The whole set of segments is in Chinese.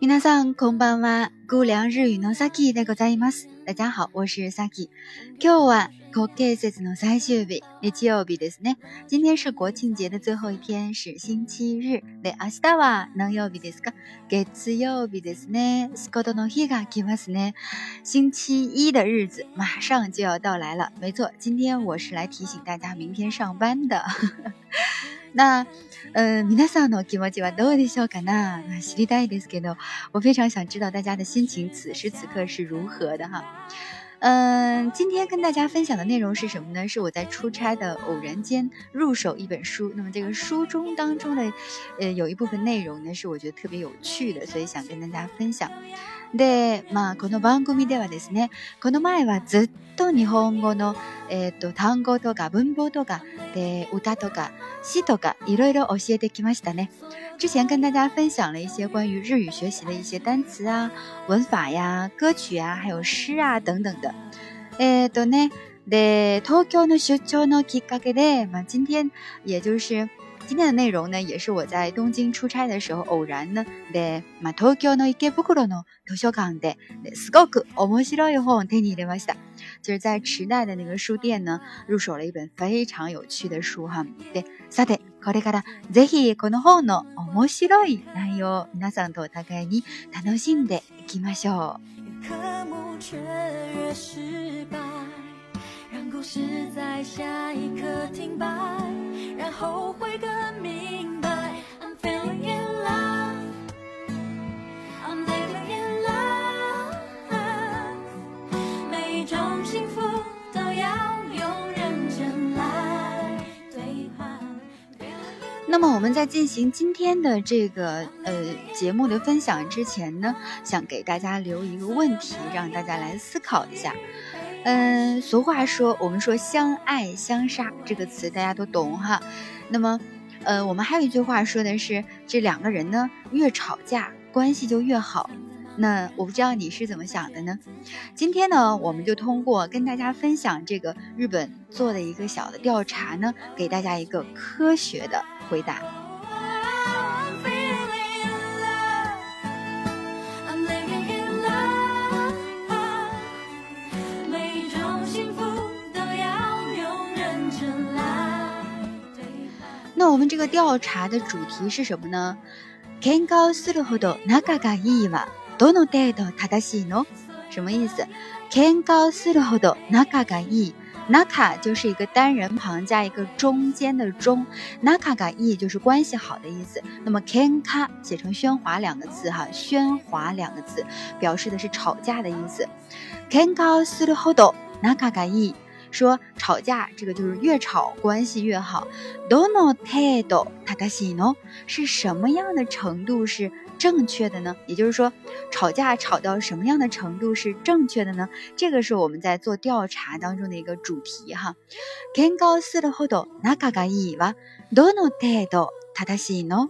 皆さんこんばんは。姑凉日语のサキでございます。大家好，我是サキ。今日は国慶節の最終日、日曜日ですね。今天是国庆节的最后一天，是星期日。で、明日は何曜日ですか？月曜日ですね。仕事の日が来ますね。星期一的日子马上就要到来了。没错，今天我是来提醒大家明天上班的。 那，呃，皆さんの気持ちはどうでしょうかな？知りたいですけど，我非常想知道大家的心情此时此刻是如何的哈。嗯，今天跟大家分享的内容是什么呢？是我在出差的偶然间入手一本书。那么这个书中当中的，呃，有一部分内容呢是我觉得特别有趣的，所以想跟大家分享。 で、まあこの番組ではですね、この前はずっと日本語のえっ、と単語とか文法とかで歌とか詩とかいろいろ教えてきましたね。之前跟大家分享了一些关于日语学习的一些单词啊、文法呀、歌曲啊、还有诗啊等等的。えっ、とね、で東京の出張のきっかけで、まあ今天也就是。今天的内容呢，也是我在东京出差的时候偶然呢，で、ま東京の池袋の図書館で、すごく面白い本を手に入れました。就是在池袋的那个书店呢，入手了一本非常有趣的书哈。で、さて、これからぜひこの本の面白い内容、皆さんとお互いに楽しんでいきましょう。让故事在下一刻停摆，然后会 那么我们在进行今天的这个呃节目的分享之前呢，想给大家留一个问题，让大家来思考一下。嗯，俗话说，我们说相爱相杀这个词大家都懂哈。那么，呃，我们还有一句话说的是，这两个人呢越吵架关系就越好。那我不知道你是怎么想的呢？今天呢，我们就通过跟大家分享这个日本做的一个小的调查呢，给大家一个科学的回答。那我们这个调查的主题是什么呢？喧嘩するほど仲がいいは どの程度正しいの？什么意思？喧嘩するほど仲がいい，仲就是一个单人旁加一个中间的中，仲がいい就是关系好的意思。那么喧嘩写成喧哗两个字哈，喧哗两个字表示的是吵架的意思。喧嘩するほど仲がいい。说吵架，这个就是越吵关系越好。Dono tedo tadashino 是什么样的程度是 正确的呢？也就是说，吵架吵到什么样的程度是正确的呢？这个是我们在做调查当中的一个主题哈。Kengo sudo hodo naka ga ii wa dono tedo tadashino。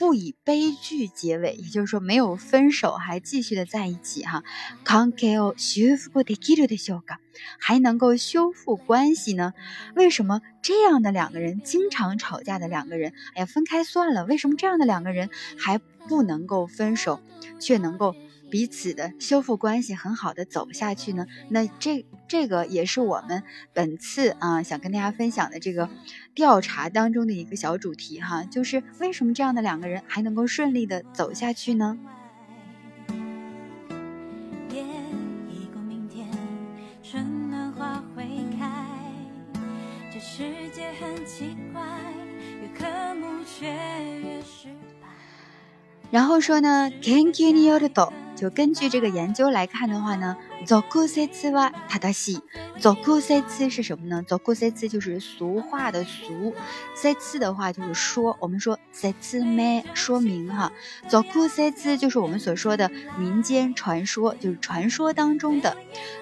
不以悲剧结尾，也就是说没有分手，还继续的在一起哈。还能够修复关系呢？为什么这样的两个人经常吵架的两个人，哎呀，分开算了？为什么这样的两个人还不能够分手，却能够？彼此的修复关系，很好的走下去呢。那这这个也是我们本次啊想跟大家分享的这个调查当中的一个小主题哈，就是为什么这样的两个人还能够顺利的走下去呢？然后说呢，研究によると。 就根据这个研究来看的话呢，俗説は正しい。俗説是什么呢？俗説就是俗话的俗，説的话就是说，我们说説明说明哈。俗説就是我们所说的民间传说，就是传说当中的。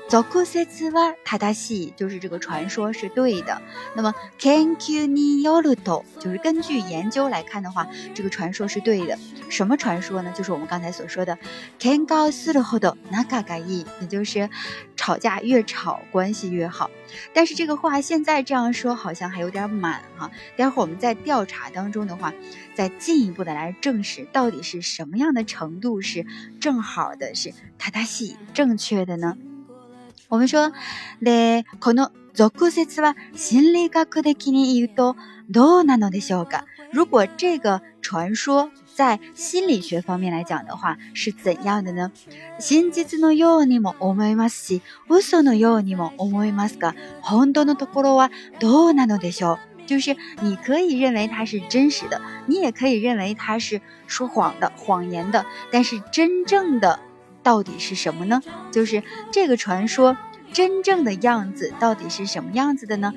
俗説は正しい，就是这个传说是对的。那么 can you によると，就是根据研究来看的话，这个传说是对的。什么传说呢？就是我们刚才所说的 can go するほど仲がいい，也 就是吵架越吵关系越好。但是这个话现在这样说好像还有点满哈。待会儿我们在调查当中的话，再进一步的来证实到底是什么样的程度是正好的，是塔塔西正确的呢？我们说，でこの俗説は心理学的に言うとどうなのでしょうか？如果这个传说 在心理学方面来讲的话，是怎样的呢？真実のようにも思いますし、嘘のようにも思いますが、本当のところはどうなのでしょう？就是你可以认为它是真实的，你也可以认为它是说谎的、谎言的，但是真正的。到底是什么呢？就是这个传说 真正的样子到底是什么样子的呢？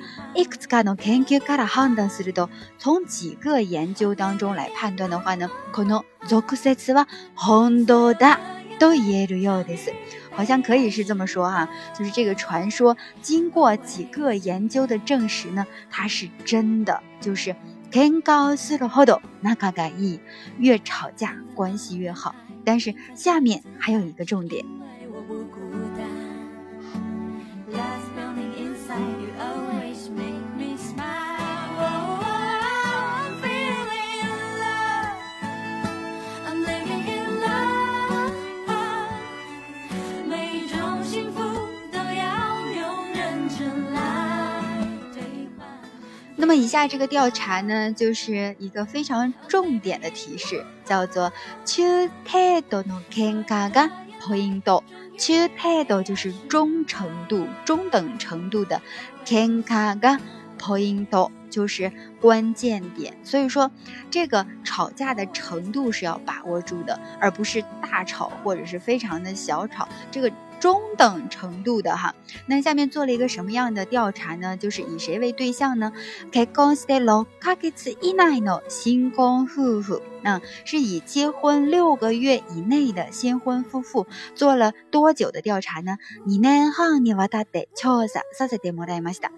从几个研究当中来判断的话呢，可能好像可以是这么说哈，就是这个传说经过几个研究的证实呢，它是真的，就是越吵架关系越好。但是下面还有一个重点。么以下这个调查呢，就是一个非常重点的提示，叫做“中程度の喧嘩がポイント”。中程度就是中程度、中等程度的喧嘩がポイント，就是关键点。所以说，这个吵架的程度是要把握住的，而不是大吵或者是非常的小吵。这个。 中等程度的哈，那下面做了一个什么样的调查呢？就是以谁为对象呢？結婚して六ヶ月以内の新婚夫婦，那是以结婚六个月以内的新婚夫妇做了多久的调查呢？二年半にわたって調査させてもらいました。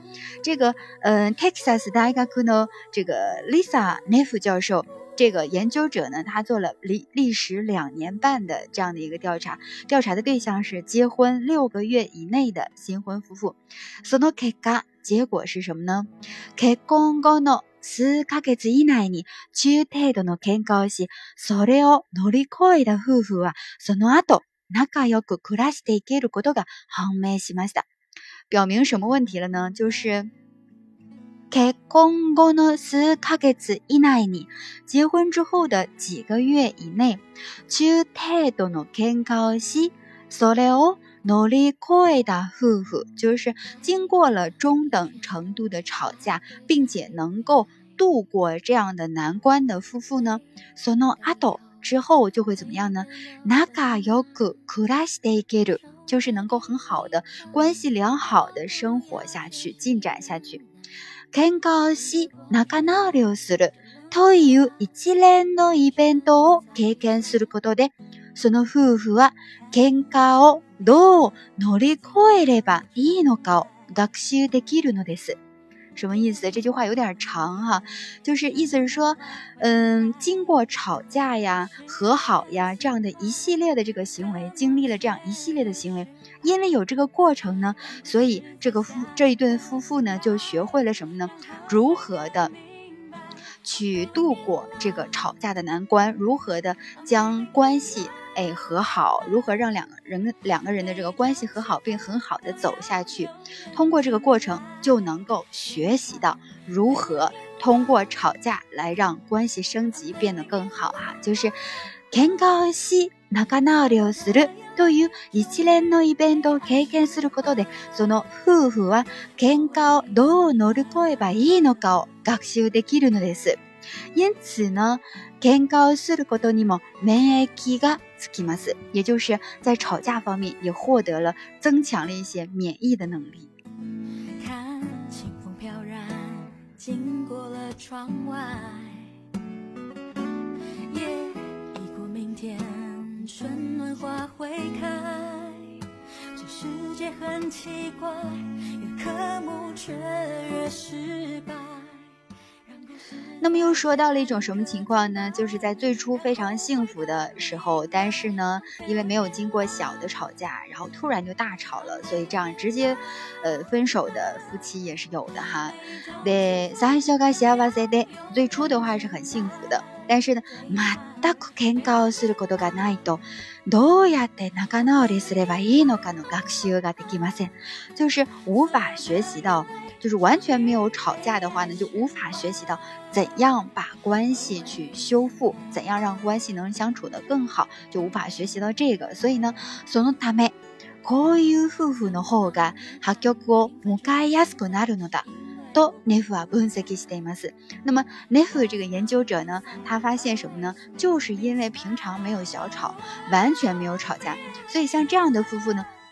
这个，嗯，Texas 大学の这个 Lisa Neff 教授。 这个研究者呢，他做了历历时两年半的这样的一个调查，调查的对象是结婚六个月以内的新婚夫妇。その結果，结果是什么呢？結婚後の数ヶ月以内に中程度の喧嘩をし、それを乗り越えた夫婦は、その後仲良く暮らしていけることが判明しました。表明什么问题了呢？就是。 結婚後の数ヶ月以内に、结婚之后的几个月以内、中程度の喧嘩をし、それを乗り越えた夫婦，就是经过了中等程度的吵架，并且能够度过这样的难关的夫妇呢，その後之后就会怎么样呢？仲良く暮らしていける，就是能够很好的关系良好的生活下去，进展下去。 喧嘩をし仲直りをするという一連のイベントを経験することで、その夫婦は喧嘩をどう乗り越えればいいのかを学習できるのです。什么意思？这句话有点长哈，就是意思是说，嗯，经过吵架呀、和好呀这样的一系列的这个行为，经历了这样一系列的行为，因为有这个过程呢，所以这个夫这一对夫妇呢就学会了什么呢？如何的去度过这个吵架的难关，如何的将关系。哎，和好，如何让两个人两个人的这个关系和好并很好的走下去？通过这个过程就能够学习到如何通过吵架来让关系升级变得更好啊！就是喧嘩をし仲直りをするという一連のイベントを経験することで、その夫婦は喧嘩をどう乗り越えばいいのかを学習できるのです。 因此呢， 喧嘩することにも免疫がつきます，也就是在吵架方面也获得了增强了一些免疫的能力。看清风飘然经过了窗外，夜已过明天，春暖花会开。这世界很奇怪，越渴慕却越失败。 那么又说到了一种什么情况呢？就是在最初非常幸福的时候，但是呢，因为没有经过小的吵架，然后突然就大吵了，所以这样直接，呃，分手的夫妻也是有的哈。对，最初が幸せで，最初的话是很幸福的，但是呢，全く喧嘩をすることがないと、どうやって仲直りすればいいのかの学習ができません。就是无法学习到。 就是完全没有吵架的话呢，就无法学习到怎样把关系去修复，怎样让关系能相处的更好，就无法学习到这个。所以呢，そのためこういう夫婦の方が破局を迎えやすくなるのだとネフは分析しています。那么ネフ这个研究者呢，他发现什么呢？就是因为平常没有小吵，完全没有吵架，所以像这样的夫妇呢。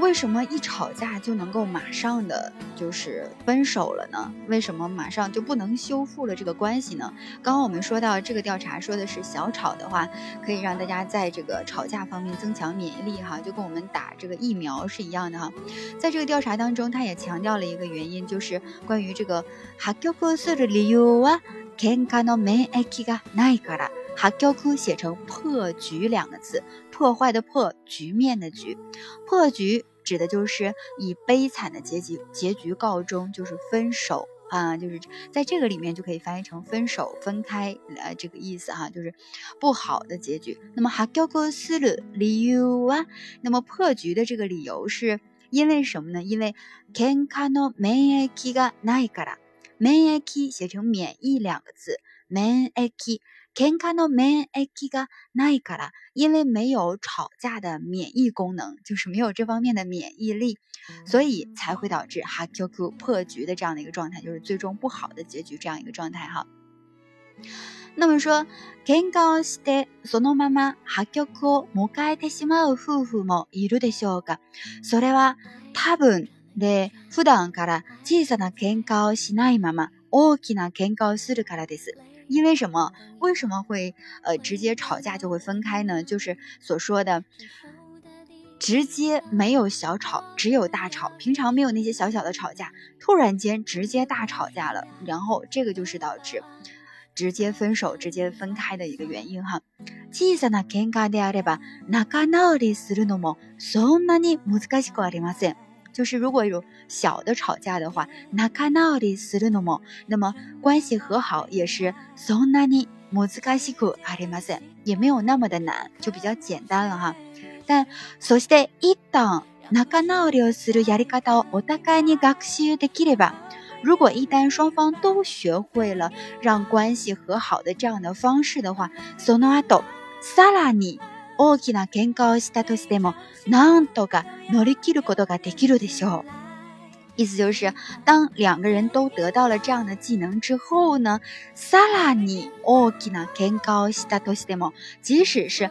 为什么一吵架就能够马上的就是分手了呢？为什么马上就不能修复了这个关系呢？刚刚我们说到这个调查说的是小吵的话，可以让大家在这个吵架方面增强免疫力哈，就跟我们打这个疫苗是一样的哈。在这个调查当中，他也强调了一个原因，就是关于这个哈결국쓰리이유와괜찮은면역이가나이 라。 哈결국写成破局两个字，破坏的破，局面的局。破局指的就是以悲惨的结局结局告终，就是分手啊，就是在这个里面就可以翻译成分手、分开呃这个意思哈，就是不好的结局。那么哈결국쓰리이유啊，那么破局的这个理由是因为什么呢？因为喧嘩の免疫がないから。免疫写成免疫两个字，免疫。 喧嘩の免疫がないから，因为没有吵架的免疫功能，就是没有这方面的免疫力，所以才会导致哈 Q Q 破局的这样的一个状态，就是最终不好的结局这样一个状态哈。那么说，喧嘩をしてそのまま破局を迎えてしまう夫婦もいるでしょうか。それは多分で普段から小さな喧嘩をしないまま大きな喧嘩をするからです。 因为什么？为什么会呃直接吵架就会分开呢？就是所说的直接没有小吵，只有大吵。平常没有那些小小的吵架，突然间直接大吵架了，然后这个就是导致直接分手、直接分开的一个原因哈。小さな喧嘩であれば仲直りするのもそんなに難しくありません。 就是如果有小的吵架的话，那卡闹的死了那么，那么关系和好也是そんなに難しくありません，也没有那么的难，就比较简单了哈。但そして一旦仲直りをするやり方をお互いに学習できれば，如果一旦双方都学会了让关系和好的这样的方式的话，その後さらに 大きな喧嘩をしたとしても、なんとか乗り切ることができるでしょう。意思就是，当两个人都得到了这样的技能之后呢，さらに大きな喧嘩をしたとしても，即使是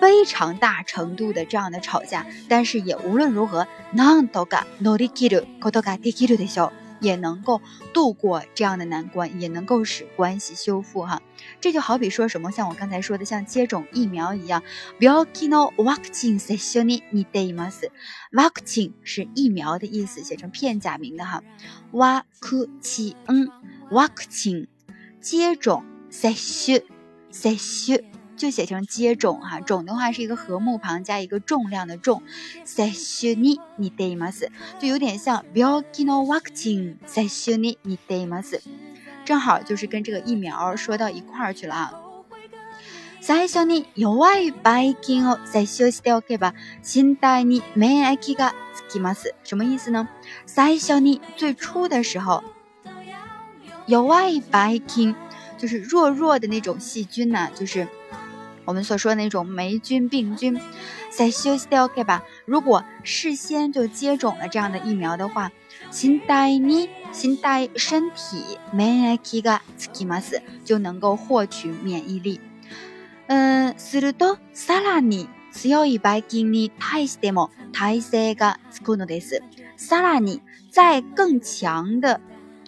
非常大程度的这样的吵架，但是也无论如何、なんとか乗り切ることができるでしょう。 也能够度过这样的难关，也能够使关系修复哈。这就好比说什么，像我刚才说的，像接种疫苗一样。vaccine 是疫苗的意思，写成片假名的哈。vaccine 接种接种就写成接种哈，种的话是一个禾木旁加一个重量的重。接種に似ています，就有点像病気のワクチン接種に似ています，正好就是跟这个疫苗说到一块儿去了啊。 最初に弱いばい菌を摂取しておけば、身体に免疫がつきます。什么意思呢？最初に最初的时候，弱いばい菌就是弱弱的那种细菌呢，就是 我们所说的那种霉菌、病菌。在休息的 OK 吧？如果事先就接种了这样的疫苗的话，新代你新代身体免疫がつきます，就能够获取免疫力。嗯，するとさらに強いばい菌に対しても耐性がつくのです。さらに在更强的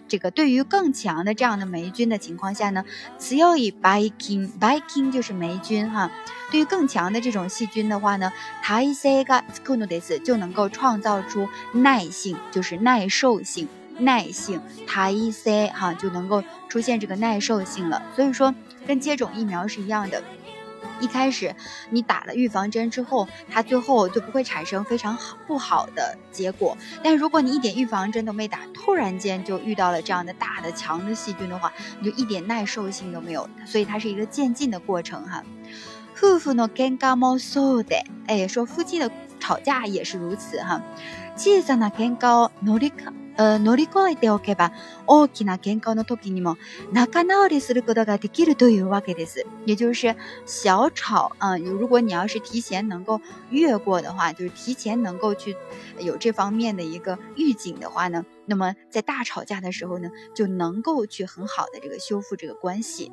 这个对于更强的这样的霉菌的情况下呢，強いばい菌，ばい菌就是霉菌哈。对于更强的这种细菌的话呢，耐性がつくのです，就能够创造出耐性，就是耐受性，耐性耐性哈，就能够出现这个耐受性了。所以说，跟接种疫苗是一样的。 一开始你打了预防针之后，它最后就不会产生非常好不好的结果。但如果你一点预防针都没打，突然间就遇到了这样的大的强的细菌的话，你就一点耐受性都没有。所以它是一个渐进的过程哈。夫婦の喧嘩もそうで，哎，说夫妻的吵架也是如此哈。 小さな喧嘩を乗り呃乗り越えておけば、大きな喧嘩の時にも仲直りすることができるというわけです。也就是小吵啊，如果你要是提前能够越过的话，就是提前能够去有这方面的一个预警的话呢，那么在大吵架的时候呢，就能够去很好的这个修复这个关系。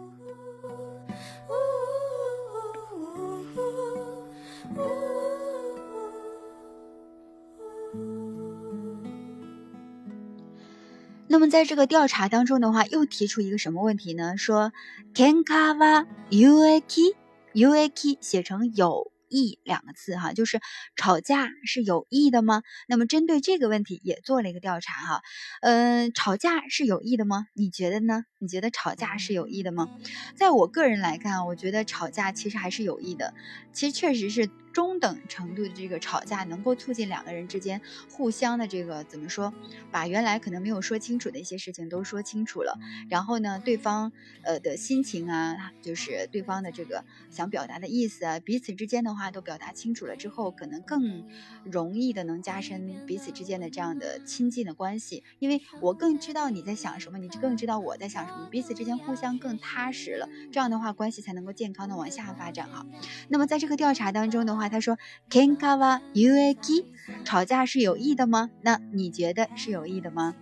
那么在这个调查当中的话，又提出一个什么问题呢？说 “kenka wa uaki uaki” 写成有。意两个字哈，就是吵架是有益的吗？那么针对这个问题也做了一个调查哈，嗯，吵架是有益的吗？你觉得呢？你觉得吵架是有益的吗？在我个人来看，我觉得吵架其实还是有益的。其实确实是中等程度的这个吵架，能够促进两个人之间互相的这个怎么说，把原来可能没有说清楚的一些事情都说清楚了。然后呢，对方呃的心情啊，就是对方的这个想表达的意思啊，彼此之间的话。都表达清楚了之后，可能更容易的能加深彼此之间的这样的亲近的关系，因为我更知道你在想什么，你更知道我在想什么，彼此之间互相更踏实了，这样的话关系才能够健康的往下发展哈。那么在这个调查当中的话，他说，kenkawa uaki，吵架是有益的吗？那你觉得是有益的吗？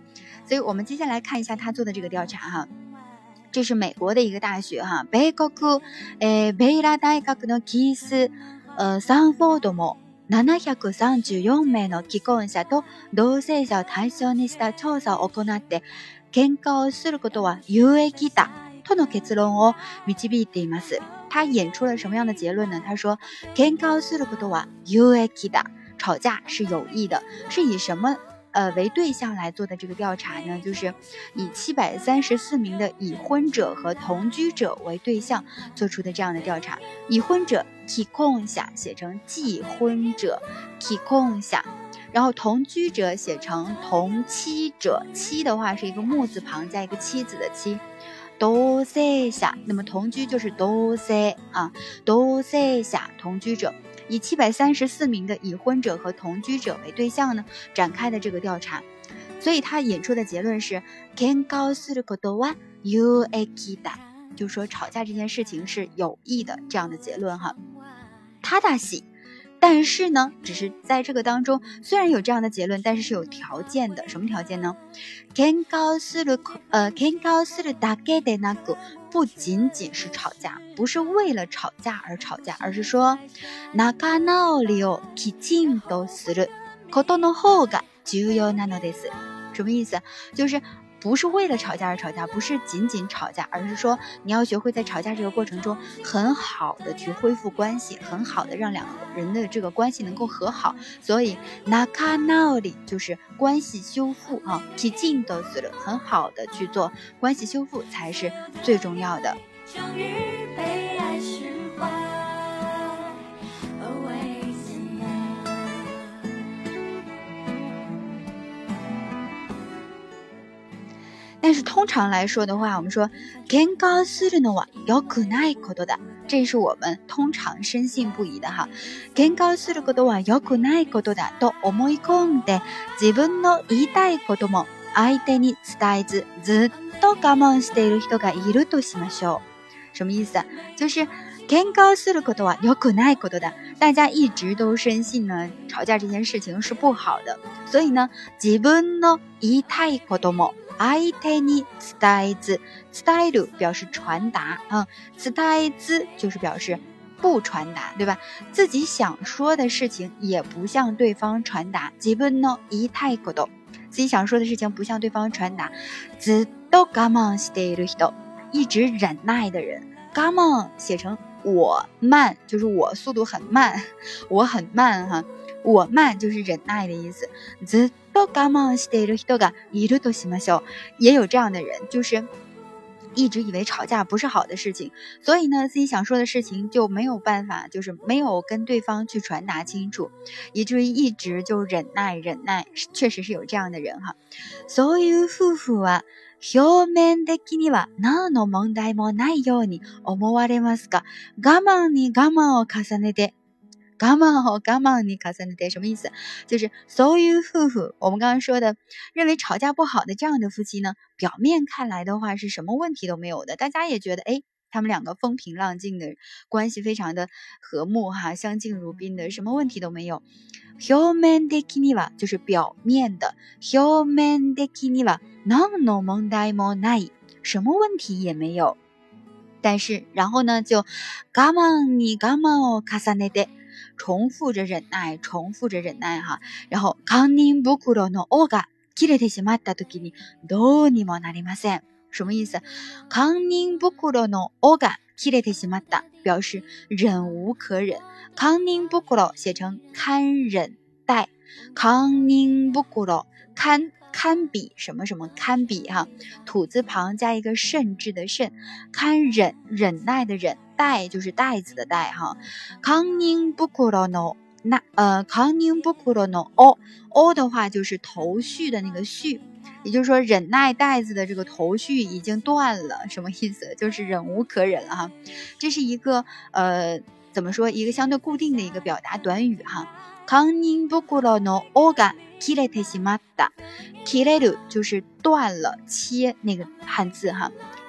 所以我们接下来看一下他做的这个调查哈。这是美国的一个大学哈，北国诶贝拉大学のキース。呃，サンフォードも734名の既婚者と同性者を対象にした調査を行って、喧嘩をすることは有益だとの結論を導いています。 他引出了什么样的结论呢？他说，喧嘩をすることは有益だ，吵架是有益的，是以什么？呃，为对象来做的这个调查呢，就是以七百三十四名的已婚者和同居者为对象做出的这样的调查。已婚者 k i k o n 下写成既婚者 k i k o n 下，然后同居者写成同妻者，妻的话是一个木字旁加一个妻子的妻。 都塞下，那么同居就是都塞啊，都塞下同居者。以七百三十四名的已婚者和同居者为对象呢，展开的这个调查，所以他引出的结论是 “can go through the door you a k i d a 就说吵架这件事情是有益的这样的结论哈。他大喜，但是呢，只是在这个当中，虽然有这样的结论，但是是有条件的。什么条件呢？can go through 呃 can go through the gate 那个。不仅仅是吵架，不是为了吵架而吵架，而是说，仲直りをきちんとすることの方が重要なのです。什么意思？就是。 不是为了吵架而吵架，不是仅仅吵架，而是说你要学会在吵架这个过程中，很好的去恢复关系，很好的让两个人的这个关系能够和好。所以那卡那里就是关系修复啊，提进都死了，很好的去做关系修复才是最重要的。但是通常来说的话，我们说喧嘩するのは良くないことだ。 这是我们通常深信不疑的哈。喧嘩することは良くないことだと思い込んで、自分の言いたいことも相手に伝えず、ずっと我慢している人がいるとしましょう。什么意思？就是喧嘩することは良くないことだ。大家一直都深信呢，吵架这件事情是不好的。所以呢，自分の言いたいことも 相手に伝えず、伝える表示传达啊，伝えず就是表示不传达，对吧？自己想说的事情也不向对方传达。自分の言いたいこと，自己想说的事情不向对方传达。ずっと我慢している人，一直忍耐的人。我慢写成我慢，就是我速度很慢，我很慢哈。 我慢就是忍耐的意思。ずっと我慢している人がいるとしましょう。也有这样的人，就是一直以为吵架不是好的事情，所以呢，自己想说的事情就没有办法，就是没有跟对方去传达清楚，以至于一直就忍耐忍耐。确实是有这样的人哈。そういう夫婦は表面的には何の問題もないように思われますが、我慢に我慢を重ねて。 ガマ哦，ガマ你卡三的什么意思？就是所有夫妇，我们刚刚说的，认为吵架不好的这样的夫妻呢，表面看来的话是什么问题都没有的，大家也觉得哎，他们两个风平浪静的关系非常的和睦哈，相敬如宾的，什么问题都没有。表面的には就是表面的，表面的には何の問題もない，什么问题也没有。但是然后呢，就ガマにガマを 重ねて。重复着忍耐，重复着忍耐哈。然后，堪忍袋の尾が切れてしまった時にどうにもなりません。什么意思？堪忍袋の尾が切れてしまった，表示忍无可忍。堪忍袋写成堪忍袋，堪忍袋堪。堪比什么什么堪比哈，土字旁加一个甚至的甚，堪忍忍耐的忍， 袋就是袋子的袋哈。康宁布库罗诺那呃康宁布库罗诺哦哦的话就是头绪的那个绪，也就是说忍耐袋子的这个头绪已经断了，什么意思？就是忍无可忍了哈。这是一个呃怎么说一个相对固定的一个表达短语哈。康宁布库罗诺哦が切れてしまった。切れる就是断了、切那个汉字哈。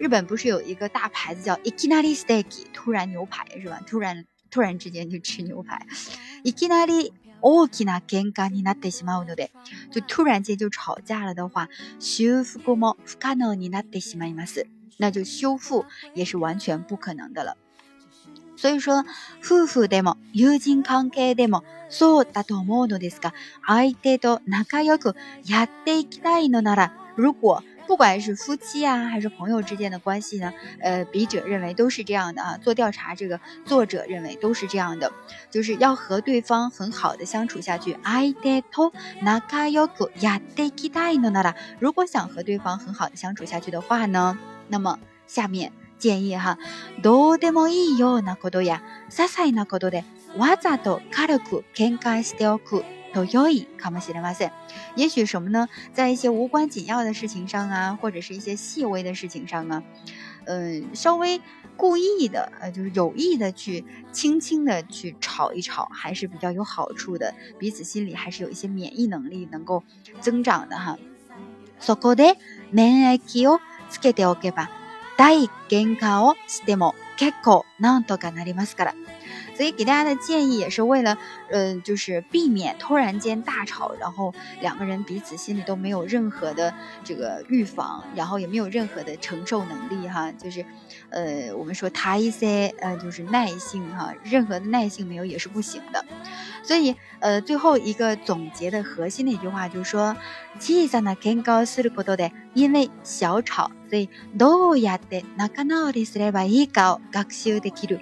日本不是有一个大牌子叫いきなり steak，突然牛排是吧？突然突然之间就吃牛排，いきなり大きな喧嘩になってしまうので，就突然间就吵架了的话，修復も不可能になってしまいます。那就修复也是完全不可能的了。所以说，夫婦でも友人関係でもそうだと思うのですが、相手と仲良くやっていきたいのなら、如果 不管是夫妻啊还是朋友之间的关系呢，呃，笔者认为都是这样的啊。做调查，这个作者认为都是这样的，就是要和对方很好的相处下去。相手と仲良くやっていきたいのなら，如果想和对方很好的相处下去的话呢？那么下面建议哈，どうでもいいようなことや些細なことでわざと軽く喧嘩しておく と良いかもしれません。也许什么呢？在一些无关紧要的事情上啊，或者是一些细微的事情上啊，嗯，稍微故意的呃，就是有意的去轻轻的去吵一吵，还是比较有好处的，彼此心里还是有一些免疫能力能够增长的哈。そこで免疫をつけておけば、大喧嘩をしても結構なんとかなりますから。 所以给大家的建议也是为了，嗯，就是避免突然间大吵，然后两个人彼此心里都没有任何的这个预防，然后也没有任何的承受能力哈，就是，呃，我们说他一些呃，就是耐性哈，任何的耐性没有也是不行的。所以，呃，最后一个总结的核心的一句话就是说，小さな喧嘩をすることで，因为小吵，所以どうやって仲直りすればいいかを学習できる。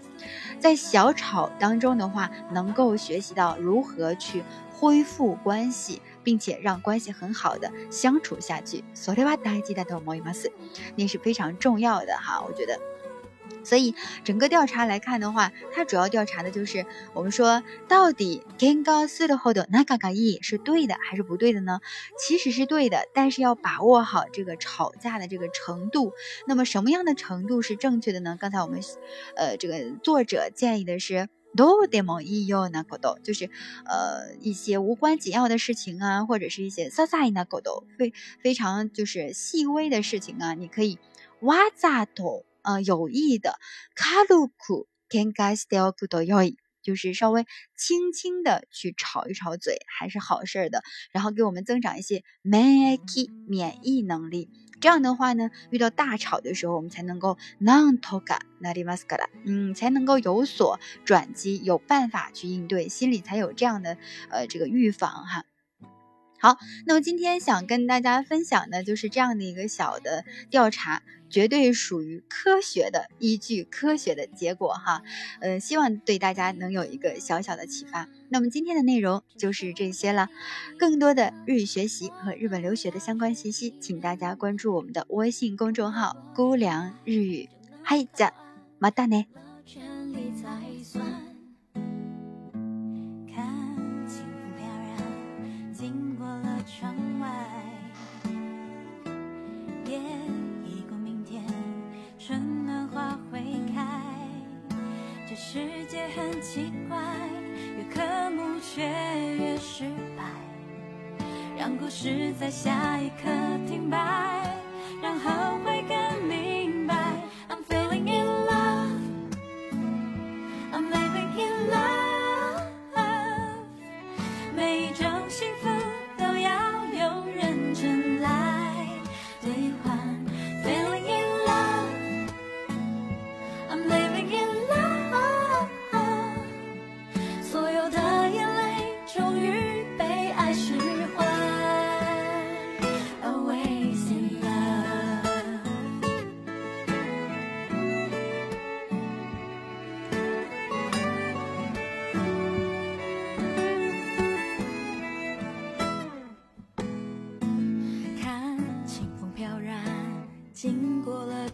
在小吵当中的话，能够学习到如何去恢复关系，并且让关系很好的相处下去。それは大事だと思います。那是非常重要的哈，我觉得。 所以整个调查来看的话，它主要调查的就是我们说到底 kenga s u 后的 nagaga i 是对的还是不对的呢？其实是对的，但是要把握好这个吵架的这个程度。那么什么样的程度是正确的呢？刚才我们呃这个作者建议的是 do demo i yo nagodo，就是呃一些无关紧要的事情啊，或者是一些 “sasa nagodo，非非常就是细微的事情啊，你可以 wazato。呃，有意的，卡鲁库 can g a s t e l k u do yoi，就是稍微轻轻的去吵一吵嘴，还是好事儿的。然后给我们增长一些 meki 免疫能力。这样的话呢，遇到大吵的时候，我们才能够 non toga nari maskara，嗯，才能够有所转机，有办法去应对，心里才有这样的呃这个预防哈。好，那么今天想跟大家分享的就是这样的一个小的调查，绝对属于科学的依据，科学的结果哈。嗯，希望对大家能有一个小小的启发。那么今天的内容就是这些了，更多的日语学习和日本留学的相关信息，请大家关注我们的微信公众号“姑凉日语”。嗨，加世界很？奇怪，越渴慕却越失败，让故事在下一刻停摆，然后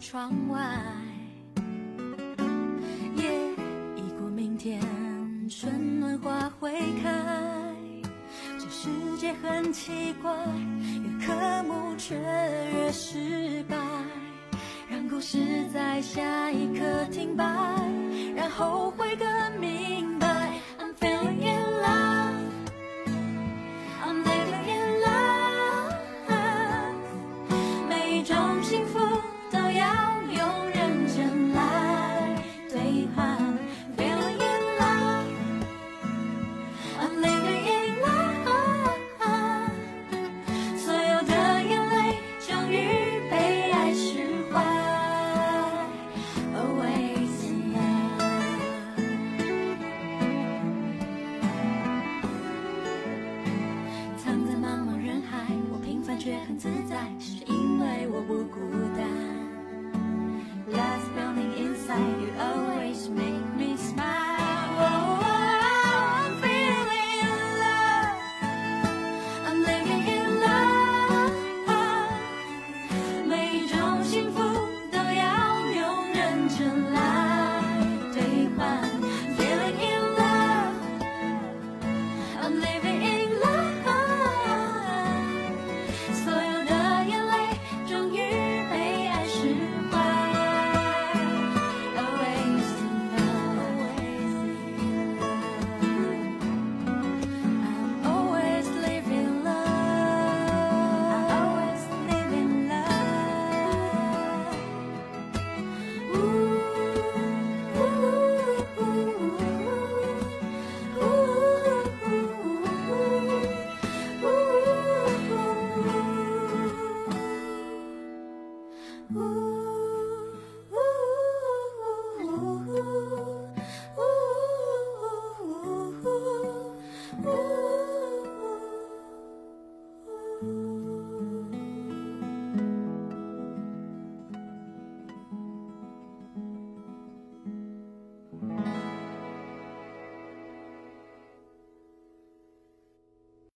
窗外，夜已过明天，春暖花会开。这世界很奇怪，越渴慕却越失败，让故事在下一刻停摆，然后会更